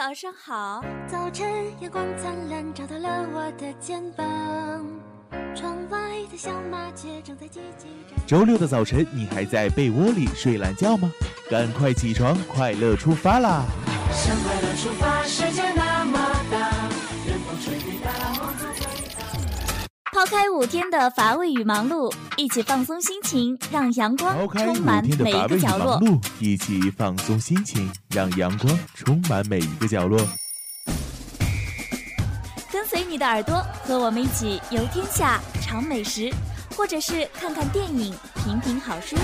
早上好。早晨阳光灿烂，照到了我的肩膀。窗外的小麻雀正在叽叽喳喳。周六的早晨，你还在被窝里睡懒觉吗？赶快起床，快乐出发啦！向快乐出发，世界抛开五天的乏味与忙碌，一起放松心情，让阳光充满每一个角落。碌，一起放松心情，让阳光充满每一个角落。跟随你的耳朵，和我们一起游天下，尝美食，或者是看看电影，品品好书。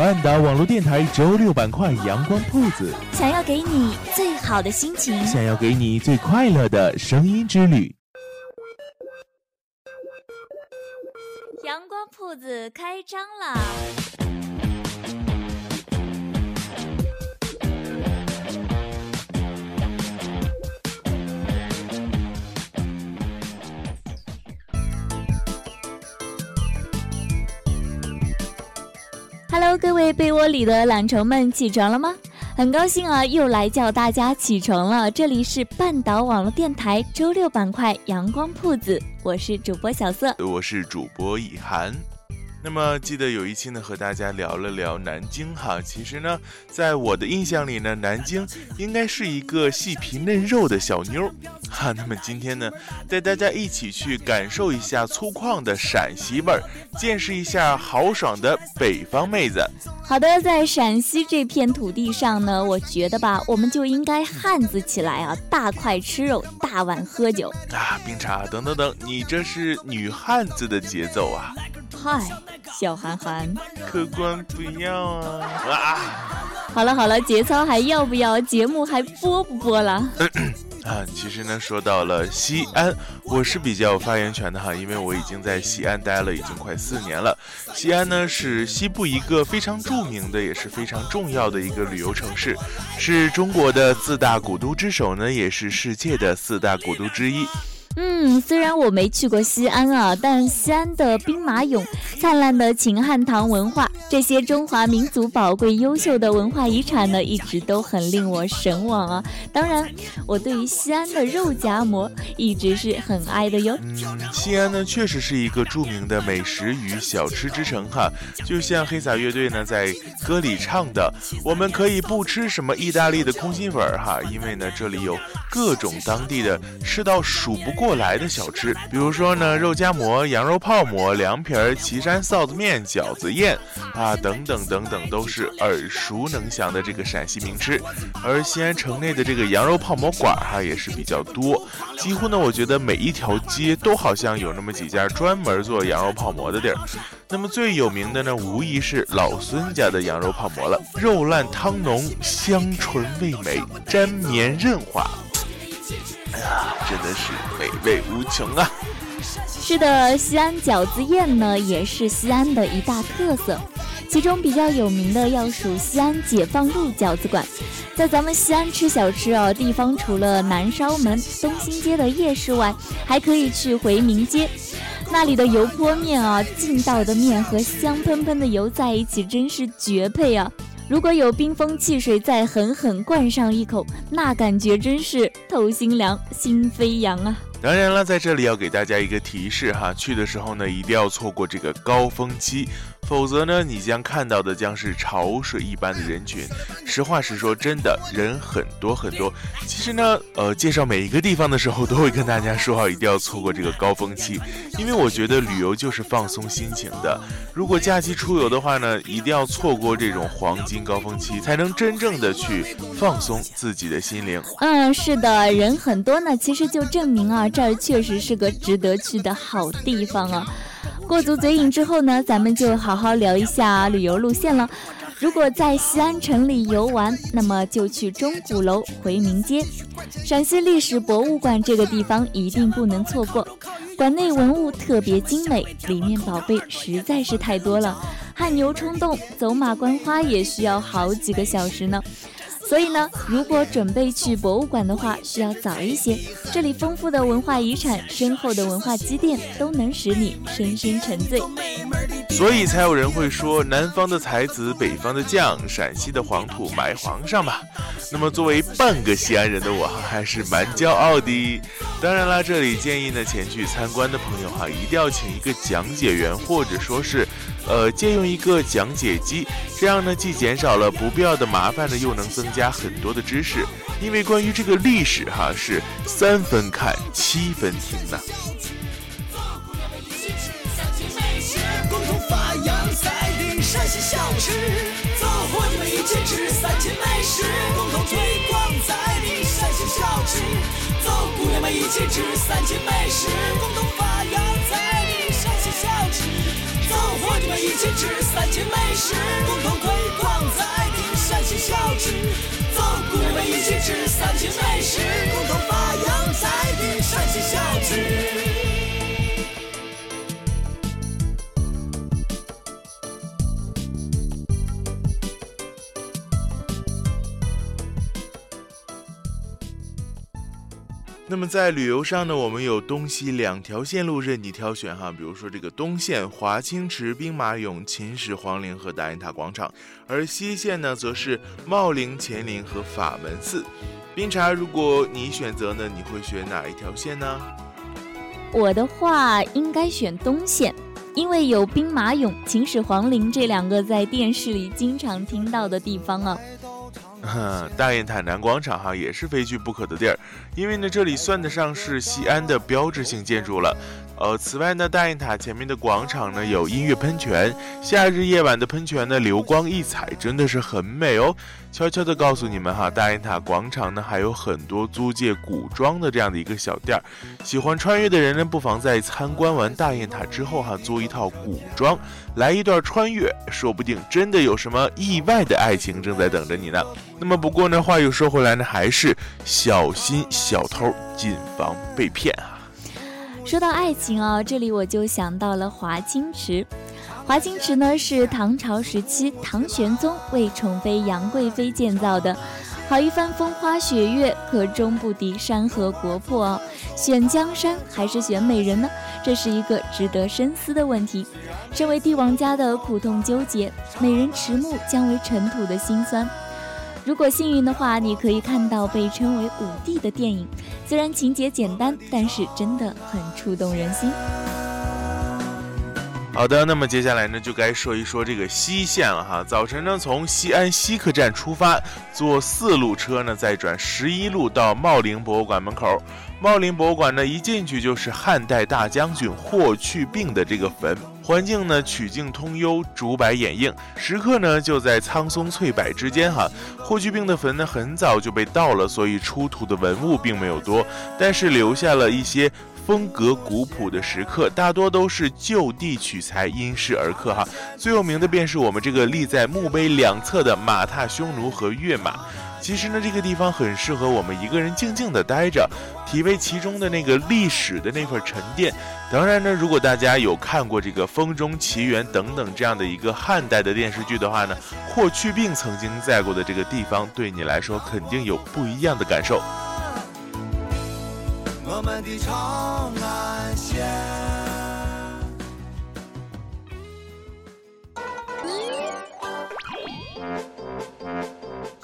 半岛网络电台周六板块阳光铺子，想要给你最好的心情。想要给你最快乐的声音之旅。阳光铺子开张啦！Hello，各位被窝里的懒虫们，起床了吗？很高兴啊，又来叫大家起床了。这里是半岛网络电台周六板块阳光铺子，我是主播小色。我是主播以涵。那么记得有一期呢，和大家聊了聊南京哈。其实呢，在我的印象里呢，南京应该是一个细皮嫩肉的小妞儿 哈。那么今天呢，带大家一起去感受一下粗犷的陕西味儿，见识一下豪爽的北方妹子。好的，在陕西这片土地上呢，我觉得吧，我们就应该汉子起来啊，大块吃肉，大碗喝酒。啊，冰茶等等等，你这是女汉子的节奏啊！嗨，小韩寒。客官不要啊！啊 好了好了，节操还要不要？节目还播不播了？啊，其实呢，说到了西安，我是比较有发言权的哈，因为我已经在西安待了已经快四年了。西安呢是西部一个非常著名的，也是非常重要的一个旅游城市，是中国的四大古都之首呢，也是世界的四大古都之一。嗯，虽然我没去过西安啊，但西安的兵马俑、灿烂的秦汉唐文化，这些中华民族宝贵优秀的文化遗产呢，一直都很令我神往啊。当然，我对于西安的肉夹馍一直是很爱的哟。西安呢确实是一个著名的美食与小吃之城哈，就像黑撒乐队呢在歌里唱的，我们可以不吃什么意大利的空心粉哈，因为呢这里有各种当地的吃到数不过来的小吃，比如说呢肉夹馍、羊肉泡馍、凉皮儿、岐山臊子面、饺子宴啊等等等等，都是耳熟能详的这个陕西名吃。而西安城内的这个羊肉泡馍馆哈也是比较多，几乎呢我觉得每一条街都好像有那么几家专门做羊肉泡馍的地儿。那么最有名的呢，无疑是老孙家的羊肉泡馍了，肉烂汤浓，香醇味美，粘绵韧滑，真的是美味无穷啊！是的，西安饺子宴呢也是西安的一大特色，其中比较有名的要数西安解放路饺子馆。在咱们西安吃小吃哦，地方除了南稍门、东新街的夜市外，还可以去回民街。那里的油泼面啊，劲道的面和香喷喷的油在一起，真是绝配啊！如果有冰封汽水再狠狠灌上一口，那感觉真是透心凉、心飞扬啊！当然了，在这里要给大家一个提示哈，去的时候呢，一定要错过这个高峰期，否则呢，你将看到的将是潮水一般的人群。实话实说，真的人很多很多。其实呢，呃，介绍每一个地方的时候，都会跟大家说好，一定要错过这个高峰期，因为我觉得旅游就是放松心情的。如果假期出游的话呢，一定要错过这种黄金高峰期，才能真正的去放松自己的心灵。嗯，是的，人很多呢，其实就证明啊，这儿确实是个值得去的好地方啊。过足嘴瘾之后呢，咱们就好好聊一下旅游路线了。如果在西安城里游玩，那么就去钟鼓楼、回民街。陕西历史博物馆这个地方一定不能错过，馆内文物特别精美，里面宝贝实在是太多了。汗牛充栋，走马观花也需要好几个小时呢。所以呢，如果准备去博物馆的话，需要早一些。这里丰富的文化遗产、深厚的文化积淀，都能使你深深沉醉。所以才有人会说，南方的才子，北方的将，陕西的黄土埋皇上吧。那么作为半个西安人的我，还是蛮骄傲的。当然啦，这里建议呢，前去参观的朋友哈，一定要请一个讲解员，或者说是，呃，借用一个讲解机，这样呢，既减少了不必要的麻烦呢，又能增加很多的知识。因为关于这个历史哈，是三分看，七分听呢。陕西小吃，走伙计们一起吃三秦美食，共同推广在地陕西小吃。走，姑娘们一起吃三秦美食，共同发扬在地陕西小吃。走，伙计们一起那么在旅游上呢，我们有东西两条线路任你挑选哈。比如说这个东线华清池、兵马俑、秦始皇陵和大雁塔广场，而西线呢则是茂陵、乾陵和法门寺。冰茶，如果你选择呢，你会选哪一条线呢？我的话应该选东线，因为有兵马俑、秦始皇陵这两个在电视里经常听到的地方啊。大雁塔南广场哈也是非去不可的地儿，因为呢这里算得上是西安的标志性建筑了。呃，此外呢，大雁塔前面的广场呢有音乐喷泉，夏日夜晚的喷泉呢流光溢彩，真的是很美哦。悄悄的告诉你们哈，大雁塔广场呢还有很多租借古装的这样的一个小店儿，喜欢穿越的人呢不妨在参观完大雁塔之后哈租一套古装，来一段穿越，说不定真的有什么意外的爱情正在等着你呢。那么不过呢话又说回来呢，还是小心小偷，谨防被骗啊。说到爱情啊，这里我就想到了华清池。华清池呢是唐朝时期唐玄宗为宠妃杨贵妃建造的，好一番风花雪月，可终不敌山河国破哦。选江山还是选美人呢？这是一个值得深思的问题。身为帝王家的苦痛纠结，美人迟暮将为尘土的辛酸。如果幸运的话，你可以看到被称为五帝的电影。虽然情节简单，但是真的很触动人心。好的，那么接下来呢，就该说一说这个西线了哈。早晨呢，从西安西客站出发，坐四路车呢，再转十一路到茂陵博物馆门口。茂陵博物馆呢，一进去就是汉代大将军霍去病的这个坟，环境呢曲径通幽，竹柏掩映，石刻呢就在苍松翠柏之间哈。霍去病的坟呢，很早就被盗了，所以出土的文物并没有多，但是留下了一些。风格古朴的石刻，大多都是就地取材，因势而刻哈。最有名的便是我们这个立在墓碑两侧的马踏匈奴和跃马。其实呢，这个地方很适合我们一个人静静的待着，体味其中的那个历史的那份沉淀。当然呢，如果大家有看过这个《风中奇缘》等等这样的一个汉代的电视剧的话呢，霍去病曾经在过的这个地方，对你来说肯定有不一样的感受。我们的长安县。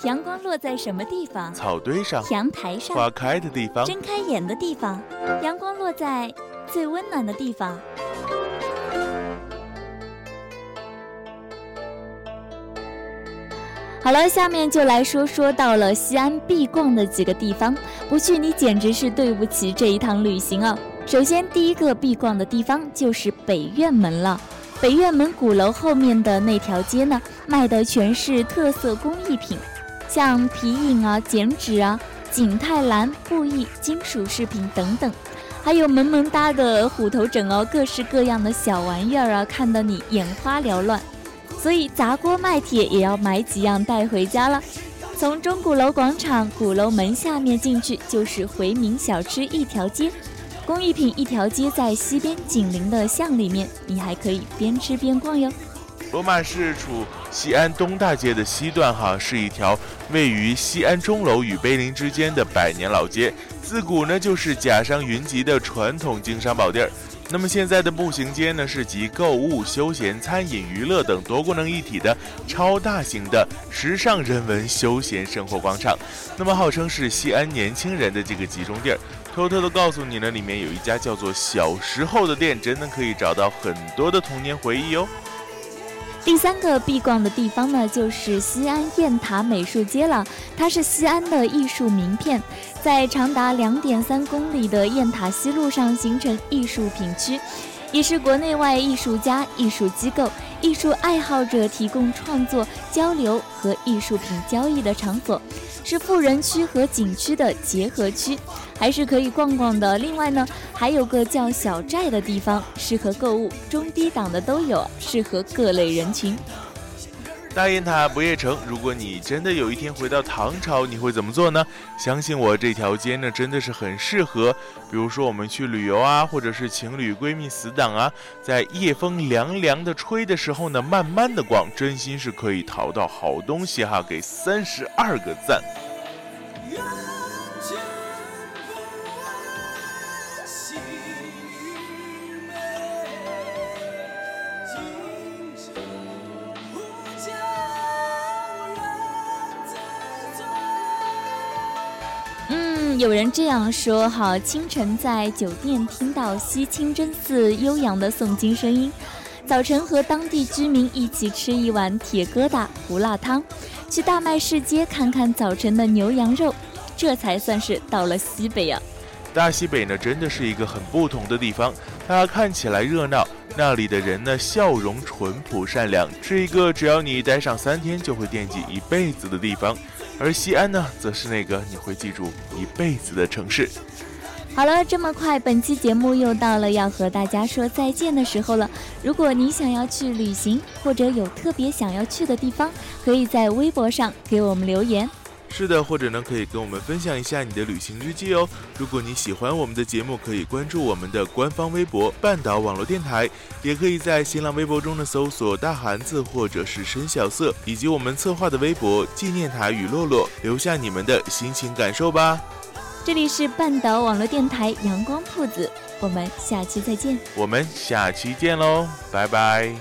阳光落在什么地方？草堆上。阳台上。花开的地方。睁开眼的地方。阳光落在最温暖的地方。好了，下面就来说说到了西安必逛的几个地方，不去你简直是对不起这一趟旅行哦！首先，第一个必逛的地方就是北院门了。北院门鼓楼后面的那条街呢，卖的全是特色工艺品，像皮影啊、剪纸啊、景泰蓝、布艺、金属饰品等等，还有萌萌哒的虎头枕哦，各式各样的小玩意儿啊，看得你眼花缭乱。所以砸锅卖铁也要买几样带回家了。从钟鼓楼广场鼓楼门下面进去，就是回民小吃一条街，工艺品一条街在西边紧邻的巷里面，你还可以边吃边逛哟。罗马市处西安东大街的西段，哈，是一条位于西安钟楼与碑林之间的百年老街，自古呢就是甲商云集的传统经商宝地儿。那么现在的步行街呢，是集购物、休闲、餐饮、娱乐等多功能一体的超大型的时尚人文休闲生活广场。那么号称是西安年轻人的这个集中地儿。偷偷的告诉你呢，里面有一家叫做“小时候”的店，真的可以找到很多的童年回忆哦。第三个必逛的地方呢，就是西安雁塔美术街了。它是西安的艺术名片，在长达两点三公里的雁塔西路上形成艺术品区，也是国内外艺术家、艺术机构、艺术爱好者提供创作、交流和艺术品交易的场所。是富人区和景区的结合区，还是可以逛逛的。另外呢，还有个叫小寨的地方，适合购物，中低档的都有，适合各类人群。大雁塔不夜城，如果你真的有一天回到唐朝，你会怎么做呢？相信我，这条街呢真的是很适合，比如说我们去旅游啊，或者是情侣、闺蜜、死党啊，在夜风凉凉的吹的时候呢，慢慢的逛，真心是可以淘到好东西哈，给三十二个赞。有人这样说：哈，清晨在酒店听到西清真寺悠扬的诵经声音，早晨和当地居民一起吃一碗铁疙瘩胡辣汤，去大麦市街看看早晨的牛羊肉，这才算是到了西北啊！大西北呢，真的是一个很不同的地方，它看起来热闹，那里的人呢，笑容淳朴善良，是一个只要你待上三天就会惦记一辈子的地方。而西安呢，则是那个你会记住一辈子的城市。好了，这么快，本期节目又到了要和大家说再见的时候了。如果你想要去旅行，或者有特别想要去的地方，可以在微博上给我们留言。是的，或者呢，可以跟我们分享一下你的旅行日记哦。如果你喜欢我们的节目，可以关注我们的官方微博“半岛网络电台”，也可以在新浪微博中呢搜索“大韩子”或者是“深小色”，以及我们策划的微博“纪念塔与洛洛”，留下你们的心情感受吧。这里是半岛网络电台阳光铺子，我们下期再见。我们下期见喽，拜拜。